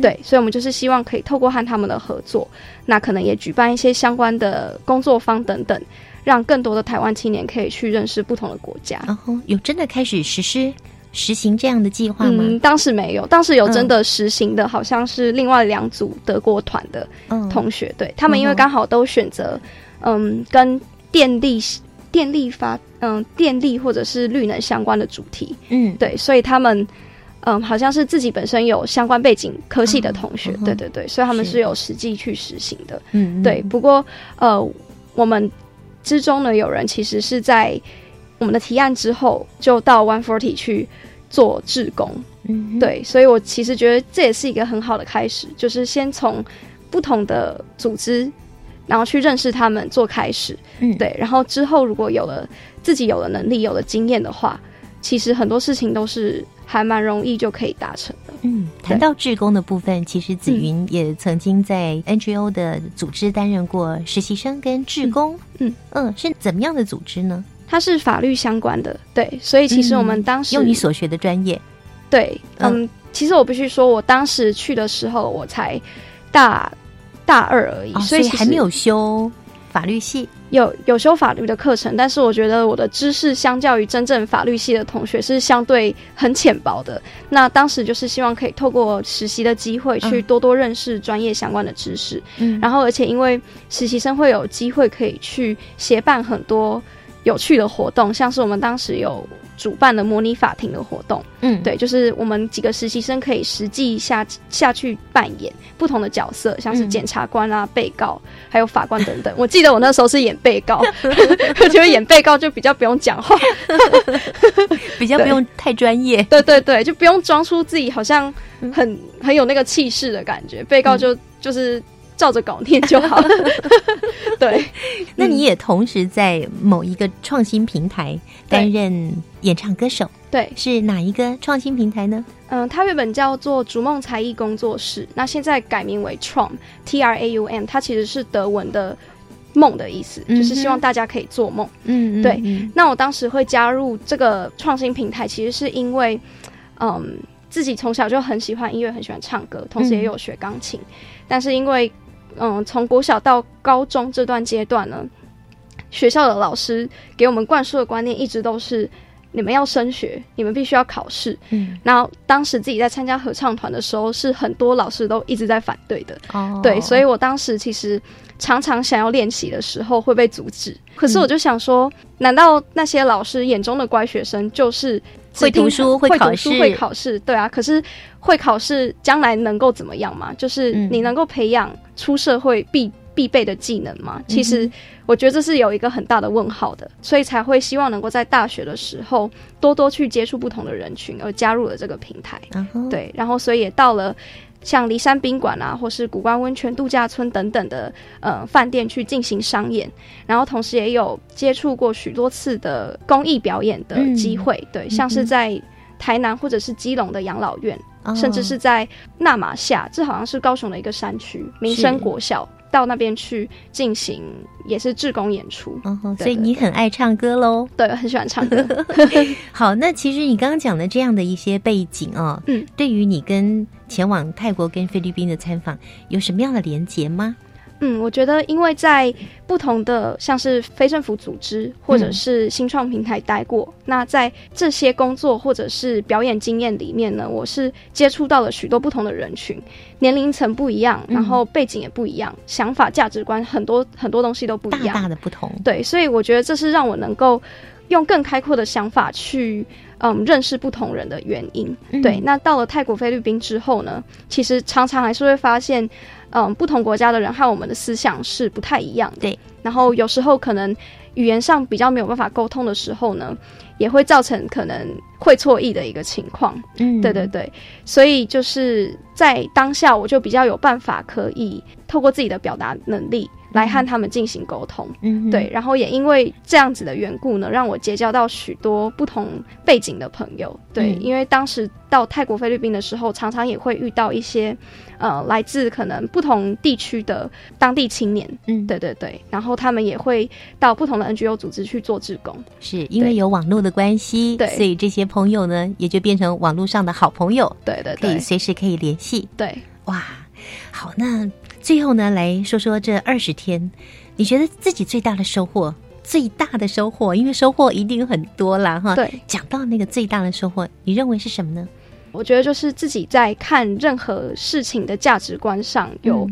对，所以我们就是希望可以透过和他们的合作，那可能也举办一些相关的工作坊等等，让更多的台湾青年可以去认识不同的国家，然后有真的开始实施。实行这样的计划吗？当时没有，当时有真的实行的，好像是另外两组德国团的同学，对他们，因为刚好都选择，嗯，跟电力、电力发，嗯，电力或者是绿能相关的主题，嗯，对，所以他们，嗯，好像是自己本身有相关背景科系的同学，对对对，所以他们是有实际去实行的，嗯，对。不过，呃，我们之中呢，有人其实是在。我们的提案之后，就到 One Forty 去做志工，嗯，对，所以我其实觉得这也是一个很好的开始，就是先从不同的组织，然后去认识他们做开始，嗯，对，然后之后如果有了自己有了能力、有了经验的话，其实很多事情都是还蛮容易就可以达成的。嗯，谈到志工的部分，其实紫云也曾经在 NGO 的组织担任过实习生跟志工，嗯嗯，是怎么样的组织呢？它是法律相关的，对，所以其实我们当时用你所学的专业，对，嗯，其实我必须说，我当时去的时候，我才大大二而已，所以还没有修法律系，有有修法律的课程，但是我觉得我的知识相较于真正法律系的同学是相对很浅薄的。那当时就是希望可以透过实习的机会，去多多认识专业相关的知识，嗯，然后而且因为实习生会有机会可以去协办很多。有趣的活动，像是我们当时有主办的模拟法庭的活动，嗯，对，就是我们几个实习生可以实际下下去扮演不同的角色，像是检察官啊、被告，还有法官等等。我记得我那时候是演被告，我觉得演被告就比较不用讲话，比较不用太专业。对对对，就不用装出自己好像很很有那个气势的感觉。被告就就是。照着稿念就好了。对，那你也同时在某一个创新平台担任演唱歌手。对，是哪一个创新平台呢？嗯，它原本叫做逐梦才艺工作室，那现在改名为 Traum，T R A U M，它其实是德文的梦的意思，就是希望大家可以做梦。嗯，对。那我当时会加入这个创新平台，其实是因为，嗯，自己从小就很喜欢音乐，很喜欢唱歌，同时也有学钢琴，但是因为嗯，从国小到高中这段阶段呢，学校的老师给我们灌输的观念一直都是：你们要升学，你们必须要考试。嗯，然后当时自己在参加合唱团的时候，是很多老师都一直在反对的。哦，对，所以我当时其实常常想要练习的时候会被阻止。可是我就想说，难道那些老师眼中的乖学生就是？会读书，会考试，会考试，对啊。可是会考试将来能够怎么样嘛？就是你能够培养出社会必必备的技能吗？其实我觉得这是有一个很大的问号的，所以才会希望能够在大学的时候多多去接触不同的人群，而加入了这个平台。对，然后所以也到了。像骊山宾馆啊，或是古关温泉度假村等等的呃饭店去进行商演，然后同时也有接触过许多次的公益表演的机会，对，像是在台南或者是基隆的养老院，甚至是在纳马夏，这好像是高雄的一个山区民生国校，到那边去进行，也是志工演出。哦，所以你很爱唱歌喽？对，很喜欢唱歌。好，那其实你刚刚讲的这样的一些背景哦，嗯，对于你跟前往泰国跟菲律宾的参访有什么样的连结吗？嗯，我觉得，因为在不同的像是非政府组织或者是新创平台待过，那在这些工作或者是表演经验里面呢，我是接触到了许多不同的人群，年龄层不一样，然后背景也不一样，想法、价值观很多很多东西都不一样，大大的不同。对，所以我觉得这是让我能够用更开阔的想法去嗯认识不同人的原因。对，那到了泰国、菲律宾之后呢，其实常常还是会发现。嗯，不同国家的人和我们的思想是不太一样的。对，然后有时候可能语言上比较没有办法沟通的时候呢，也会造成可能会错意的一个情况。嗯，对对对，所以就是在当下，我就比较有办法可以透过自己的表达能力。来和他们进行沟通，嗯，对，然后也因为这样子的缘故呢，让我结交到许多不同背景的朋友，对，因为当时到泰国、菲律宾的时候，常常也会遇到一些，呃，来自可能不同地区的当地青年，嗯，对对对，然后他们也会到不同的 NGO 组织去做志工，是因为有网络的关系，对，所以这些朋友呢，也就变成网络上的好朋友，对对，对。可以随时可以联系，对，哇，好，那。最后呢，来说说这二十天，你觉得自己最大的收获？最大的收获，因为收获一定很多啦，哈。对，讲到那个最大的收获，你认为是什么呢？我觉得就是自己在看任何事情的价值观上有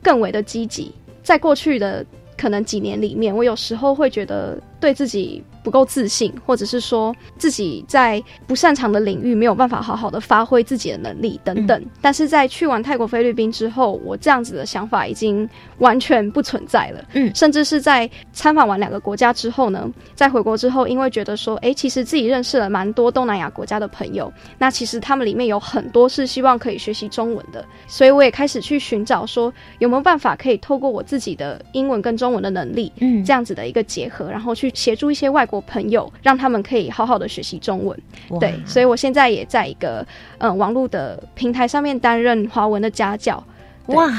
更为的积极。在过去的可能几年里面，我有时候会觉得对自己。不够自信，或者是说自己在不擅长的领域没有办法好好的发挥自己的能力等等。但是在去完泰国、菲律宾之后，我这样子的想法已经完全不存在了。嗯，甚至是在参访完两个国家之后呢，在回国之后，因为觉得说，哎，其实自己认识了蛮多东南亚国家的朋友，那其实他们里面有很多是希望可以学习中文的，所以我也开始去寻找说有没有办法可以透过我自己的英文跟中文的能力，嗯，这样子的一个结合，然后去协助一些外国。我朋友让他们可以好好的学习中文，对，所以我现在也在一个嗯网络的平台上面担任华文的家教。哇，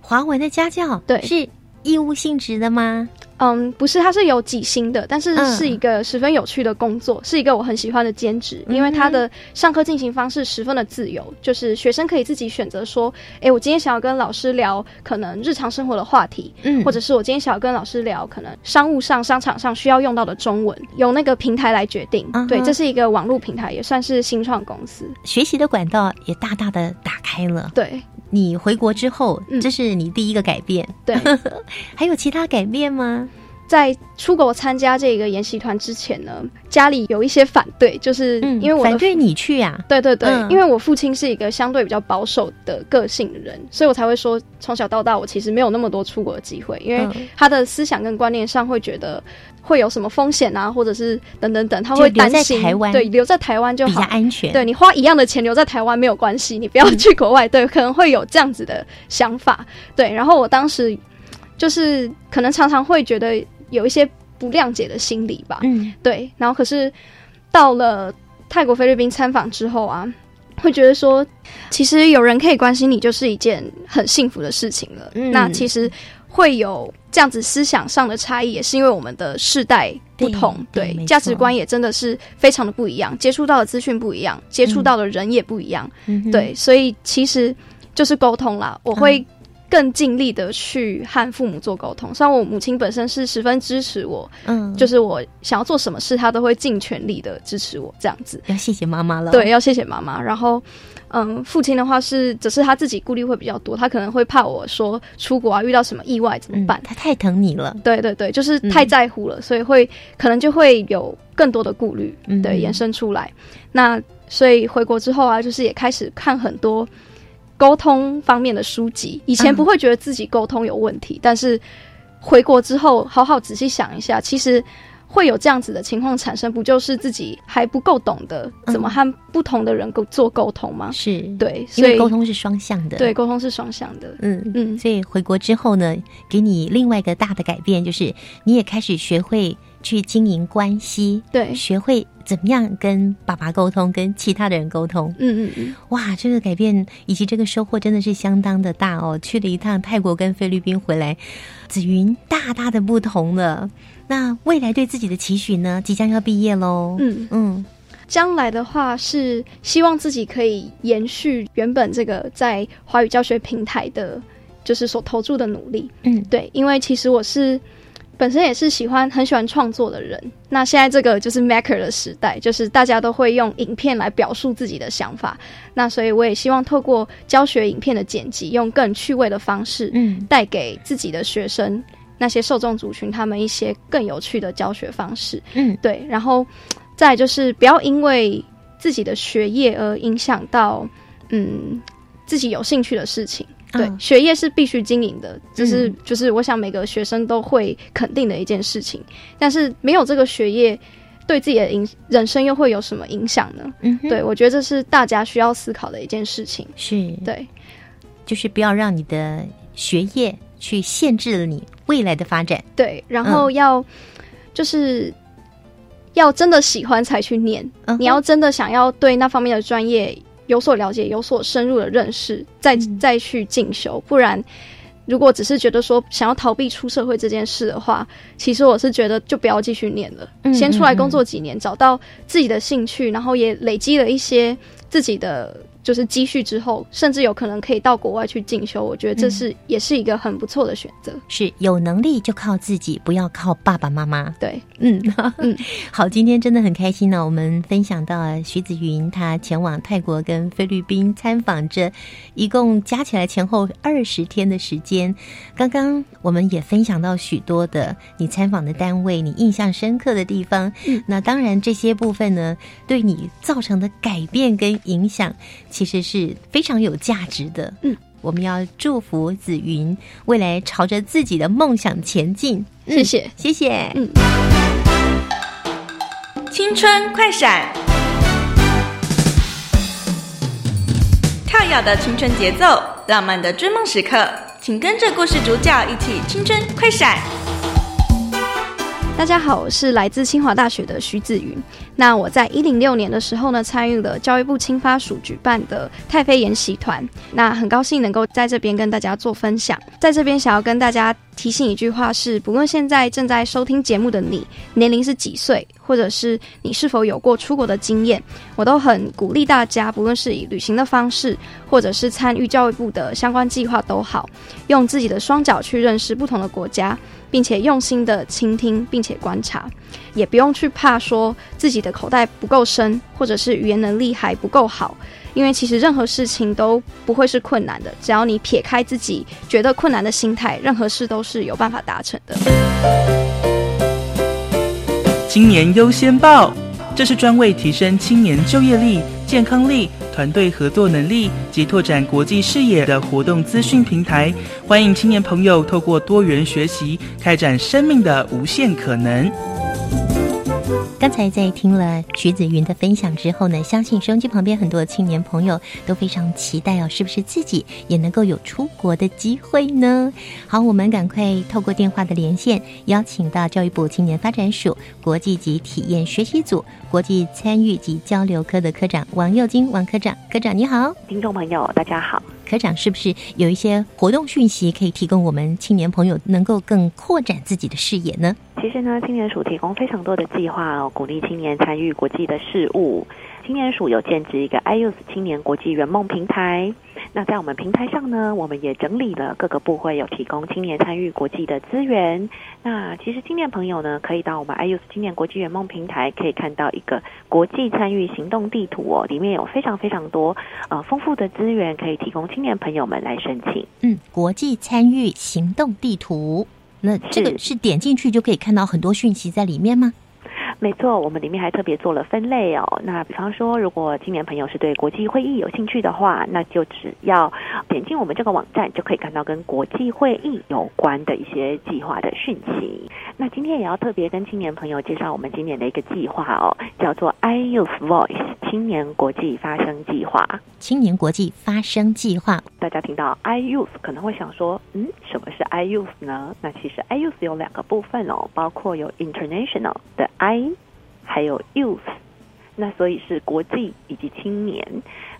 华文的家教，对，是义务性质的吗？嗯，不是，它是有几星的，但是是一个十分有趣的工作，是一个我很喜欢的兼职，因为它的上课进行方式十分的自由，就是学生可以自己选择说，哎，我今天想要跟老师聊可能日常生活的话题，嗯，或者是我今天想要跟老师聊可能商务上、商场上需要用到的中文，由那个平台来决定。对，这是一个网络平台，也算是新创公司，学习的管道也大大的打开了。对，你回国之后，这是你第一个改变。对，还有其他改变吗？在出国参加这个研习团之前呢，家里有一些反对，就是因为我反对你去呀。对对对，因为我父亲是一个相对比较保守的个性的人，所以我才会说从小到大我其实没有那么多出国的机会，因为他的思想跟观念上会觉得会有什么风险啊，或者是等等等，他会担心。对，留在台湾就好比较安全。对你花一样的钱留在台湾没有关系，你不要去国外。对，可能会有这样子的想法。对，然后我当时就是可能常常会觉得。有一些不谅解的心理吧，嗯，对。然后可是到了泰国、菲律宾参访之后啊，会觉得说，其实有人可以关心你，就是一件很幸福的事情了。那其实会有这样子思想上的差异，也是因为我们的世代不同，对价值观也真的是非常的不一样，接触到的资讯不一样，接触到的人也不一样，对，所以其实就是沟通啦，我会。更尽力的去和父母做沟通，虽然我母亲本身是十分支持我，嗯，就是我想要做什么事，她都会尽全力的支持我，这样子。要谢谢妈妈了，对，要谢谢妈妈。然后，嗯，父亲的话是，只是他自己顾虑会比较多，他可能会怕我说出国啊，遇到什么意外怎么办？他太疼你了，对对对，就是太在乎了，所以会可能就会有更多的顾虑，对，延伸出来。那所以回国之后啊，就是也开始看很多。沟通方面的书籍，以前不会觉得自己沟通有问题，但是回国之后，好好仔细想一下，其实会有这样子的情况产生，不就是自己还不够懂得怎么和不同的人沟做沟通吗？是。对，所以沟通是双向的，对，沟通是双向的，嗯嗯，所以回国之后呢，给你另外一个大的改变，就是你也开始学会去经营关系，对，学会怎么样跟爸爸沟通，跟其他的人沟通。嗯嗯嗯，哇，这个改变以及这个收获真的是相当的大哦！去了一趟泰国跟菲律宾回来，紫云大大的不同了。那未来对自己的期许呢？即将要毕业喽。嗯嗯，将来的话是希望自己可以延续原本这个在华语教学平台的，就是所投注的努力。嗯，对，因为其实我是。本身也是喜欢很喜欢创作的人，那现在这个就是 maker 的时代，就是大家都会用影片来表述自己的想法。那所以我也希望透过教学影片的剪辑，用更趣味的方式，嗯，带给自己的学生那些受众族群他们一些更有趣的教学方式。嗯，对。然后再就是不要因为自己的学业而影响到嗯自己有兴趣的事情。对，学业是必须经营的，就是就是，我想每个学生都会肯定的一件事情。但是没有这个学业，对自己的影人生又会有什么影响呢？嗯，对，我觉得这是大家需要思考的一件事情。是，对，就是不要让你的学业去限制了你未来的发展。对，然后要就是要真的喜欢才去念，你要真的想要对那方面的专业。有所了解，有所深入的认识，再再去进修。不然，如果只是觉得说想要逃避出社会这件事的话，其实我是觉得就不要继续念了。先出来工作几年，找到自己的兴趣，然后也累积了一些自己的。就是积蓄之后，甚至有可能可以到国外去进修。我觉得这是也是一个很不错的选择。是有能力就靠自己，不要靠爸爸妈妈。对，嗯嗯，好，今天真的很开心呢。我们分享到徐子云，他前往泰国跟菲律宾参访这，一共加起来前后二十天的时间。刚刚我们也分享到许多的你参访的单位，你印象深刻的地方。嗯，那当然这些部分呢，对你造成的改变跟影响。其实是非常有价值的。嗯，我们要祝福紫云未来朝着自己的梦想前进。谢谢，谢谢。嗯，青春快闪，跳跃的青春节奏，浪漫的追梦时刻，请跟着故事主角一起青春快闪。大家好，我是来自清华大学的徐子云。那我在一零六年的时候呢，参与了教育部青发署举办的太妃研习团。那很高兴能够在这边跟大家做分享。在这边想要跟大家提醒一句话是：不论现在正在收听节目的你年龄是几岁，或者是你是否有过出国的经验，我都很鼓励大家，不论是以旅行的方式，或者是参与教育部的相关计划都好，用自己的双脚去认识不同的国家。并且用心的倾听，并且观察，也不用去怕说自己的口袋不够深，或者是语言能力还不够好，因为其实任何事情都不会是困难的，只要你撇开自己觉得困难的心态，任何事都是有办法达成的。青年优先报，这是专为提升青年就业力、健康力。团队合作能力及拓展国际视野的活动资讯平台，欢迎青年朋友透过多元学习，开展生命的无限可能。刚才在听了徐子云的分享之后呢，相信收音机旁边很多青年朋友都非常期待哦，是不是自己也能够有出国的机会呢？好，我们赶快透过电话的连线，邀请到教育部青年发展署国际级体验学习组国际参与及交流科的科长王佑金王科长，科长你好，听众朋友大家好。科长是不是有一些活动讯息可以提供我们青年朋友，能够更扩展自己的视野呢？其实呢，青年署提供非常多的计划哦，鼓励青年参与国际的事务。青年署有建置一个 iUS 青年国际圆梦平台。那在我们平台上呢，我们也整理了各个部会有提供青年参与国际的资源。那其实青年朋友呢，可以到我们 iUS 青年国际圆梦平台，可以看到一个国际参与行动地图哦，里面有非常非常多呃丰富的资源可以提供青年朋友们来申请。嗯，国际参与行动地图，那这个是点进去就可以看到很多讯息在里面吗？没错，我们里面还特别做了分类哦。那比方说，如果青年朋友是对国际会议有兴趣的话，那就只要点进我们这个网站，就可以看到跟国际会议有关的一些计划的讯息。那今天也要特别跟青年朋友介绍我们今年的一个计划哦，叫做 iUth Voice 青年国际发声计划。青年国际发声计划，大家听到 i youth 可能会想说，嗯，什么是 i youth 呢？那其实 i youth 有两个部分哦，包括有 international 的 i，还有 youth，那所以是国际以及青年。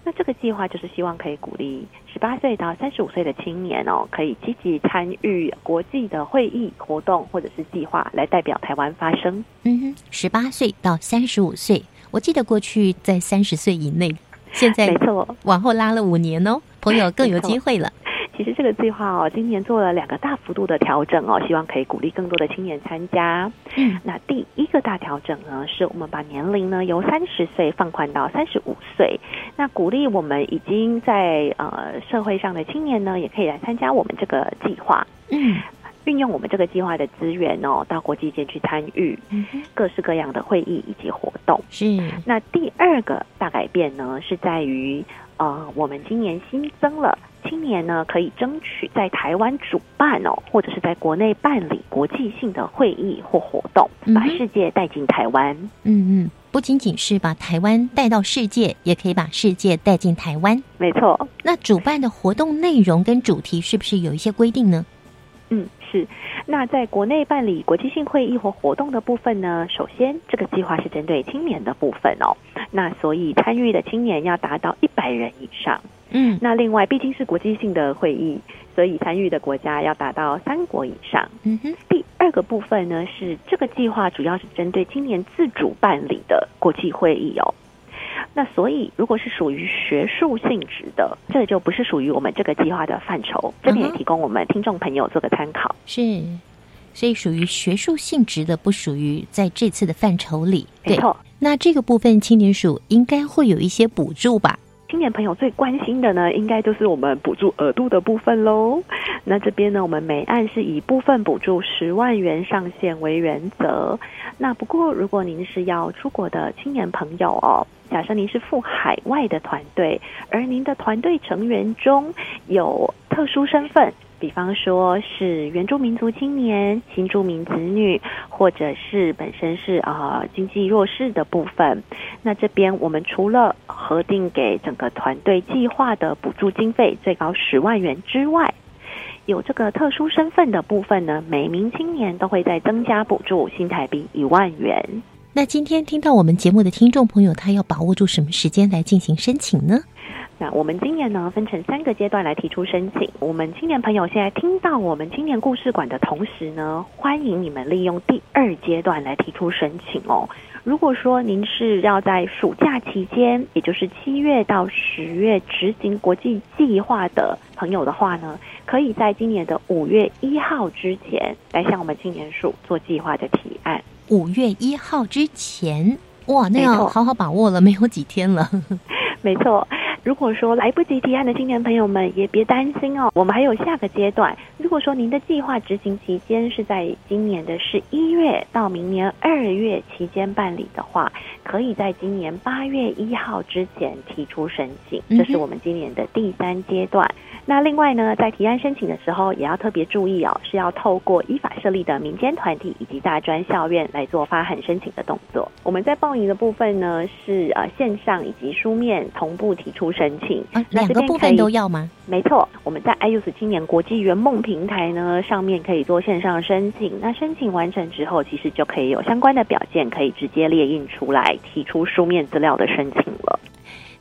那这个计划就是希望可以鼓励十八岁到三十五岁的青年哦，可以积极参与国际的会议活动或者是计划，来代表台湾发声。嗯哼，十八岁到三十五岁，我记得过去在三十岁以内，现在没错，往后拉了五年哦，朋友更有机会了。其实这个计划哦，今年做了两个大幅度的调整哦，希望可以鼓励更多的青年参加。嗯，那第一个大调整呢，是我们把年龄呢由三十岁放宽到三十五岁，那鼓励我们已经在呃社会上的青年呢，也可以来参加我们这个计划。嗯。运用我们这个计划的资源哦，到国际间去参与各式各样的会议以及活动。是。那第二个大改变呢，是在于呃，我们今年新增了青年呢，可以争取在台湾主办哦，或者是在国内办理国际性的会议或活动，把世界带进台湾。嗯嗯，不仅仅是把台湾带到世界，也可以把世界带进台湾。没错。那主办的活动内容跟主题是不是有一些规定呢？嗯，是。那在国内办理国际性会议或活动的部分呢，首先这个计划是针对青年的部分哦。那所以参与的青年要达到一百人以上。嗯，那另外毕竟是国际性的会议，所以参与的国家要达到三国以上。嗯哼。第二个部分呢，是这个计划主要是针对青年自主办理的国际会议哦。那所以，如果是属于学术性质的，这就不是属于我们这个计划的范畴。这边也提供我们听众朋友做个参考。是，所以属于学术性质的，不属于在这次的范畴里。没错。那这个部分，青年署应该会有一些补助吧？青年朋友最关心的呢，应该就是我们补助额度的部分喽。那这边呢，我们每案是以部分补助十万元上限为原则。那不过，如果您是要出国的青年朋友哦。假设您是赴海外的团队，而您的团队成员中有特殊身份，比方说是原住民族青年、新住民子女，或者是本身是啊经济弱势的部分，那这边我们除了核定给整个团队计划的补助经费最高十万元之外，有这个特殊身份的部分呢，每名青年都会再增加补助新台币一万元。那今天听到我们节目的听众朋友，他要把握住什么时间来进行申请呢？那我们今年呢分成三个阶段来提出申请。我们青年朋友现在听到我们青年故事馆的同时呢，欢迎你们利用第二阶段来提出申请哦。如果说您是要在暑假期间，也就是七月到十月执行国际计划的朋友的话呢，可以在今年的五月一号之前来向我们青年署做计划的提案。五月一号之前，哇，那要好好把握了，没有几天了。没错，如果说来不及提案的青年朋友们，也别担心哦，我们还有下个阶段。如果说您的计划执行期间是在今年的十一月到明年二月期间办理的话，可以在今年八月一号之前提出申请，这是我们今年的第三阶段。那另外呢，在提案申请的时候，也要特别注意哦，是要透过依法设立的民间团体以及大专校院来做发函申请的动作。我们在报名的部分呢，是呃线上以及书面同步提出申请，两个部分都要吗？没错，我们在 ius 青年国际圆梦平台呢上面可以做线上申请。那申请完成之后，其实就可以有相关的表件可以直接列印出来，提出书面资料的申请了。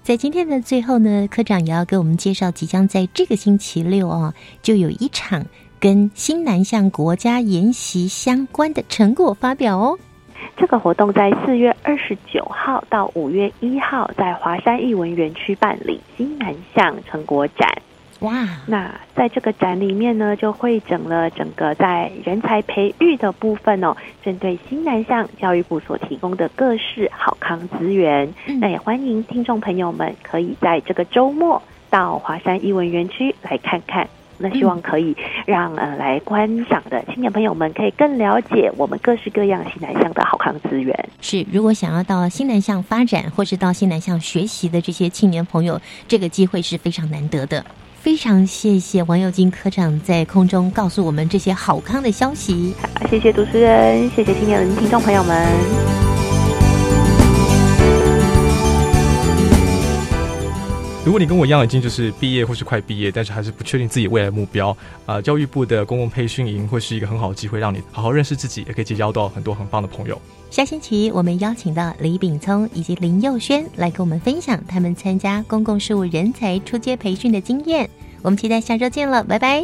在今天的最后呢，科长也要给我们介绍，即将在这个星期六哦，就有一场跟新南向国家研习相关的成果发表哦。这个活动在四月二十九号到五月一号，在华山艺文园区办理新南向成果展。哇！那在这个展里面呢，就会整了整个在人才培育的部分哦，针对新南向教育部所提供的各式好康资源。那也欢迎听众朋友们可以在这个周末到华山艺文园区来看看。那希望可以让呃来观赏的青年朋友们可以更了解我们各式各样新南向的好康资源。是，如果想要到新南向发展或是到新南向学习的这些青年朋友，这个机会是非常难得的。非常谢谢王佑金科长在空中告诉我们这些好康的消息。谢谢主持人，谢谢青年人听众朋友们。如果你跟我一样已经就是毕业或是快毕业，但是还是不确定自己未来目标，啊，教育部的公共培训营会是一个很好的机会，让你好好认识自己，也可以结交到很多很棒的朋友。下星期我们邀请到李炳聪以及林佑轩来跟我们分享他们参加公共事务人才出街培训的经验。我们期待下周见了，拜拜。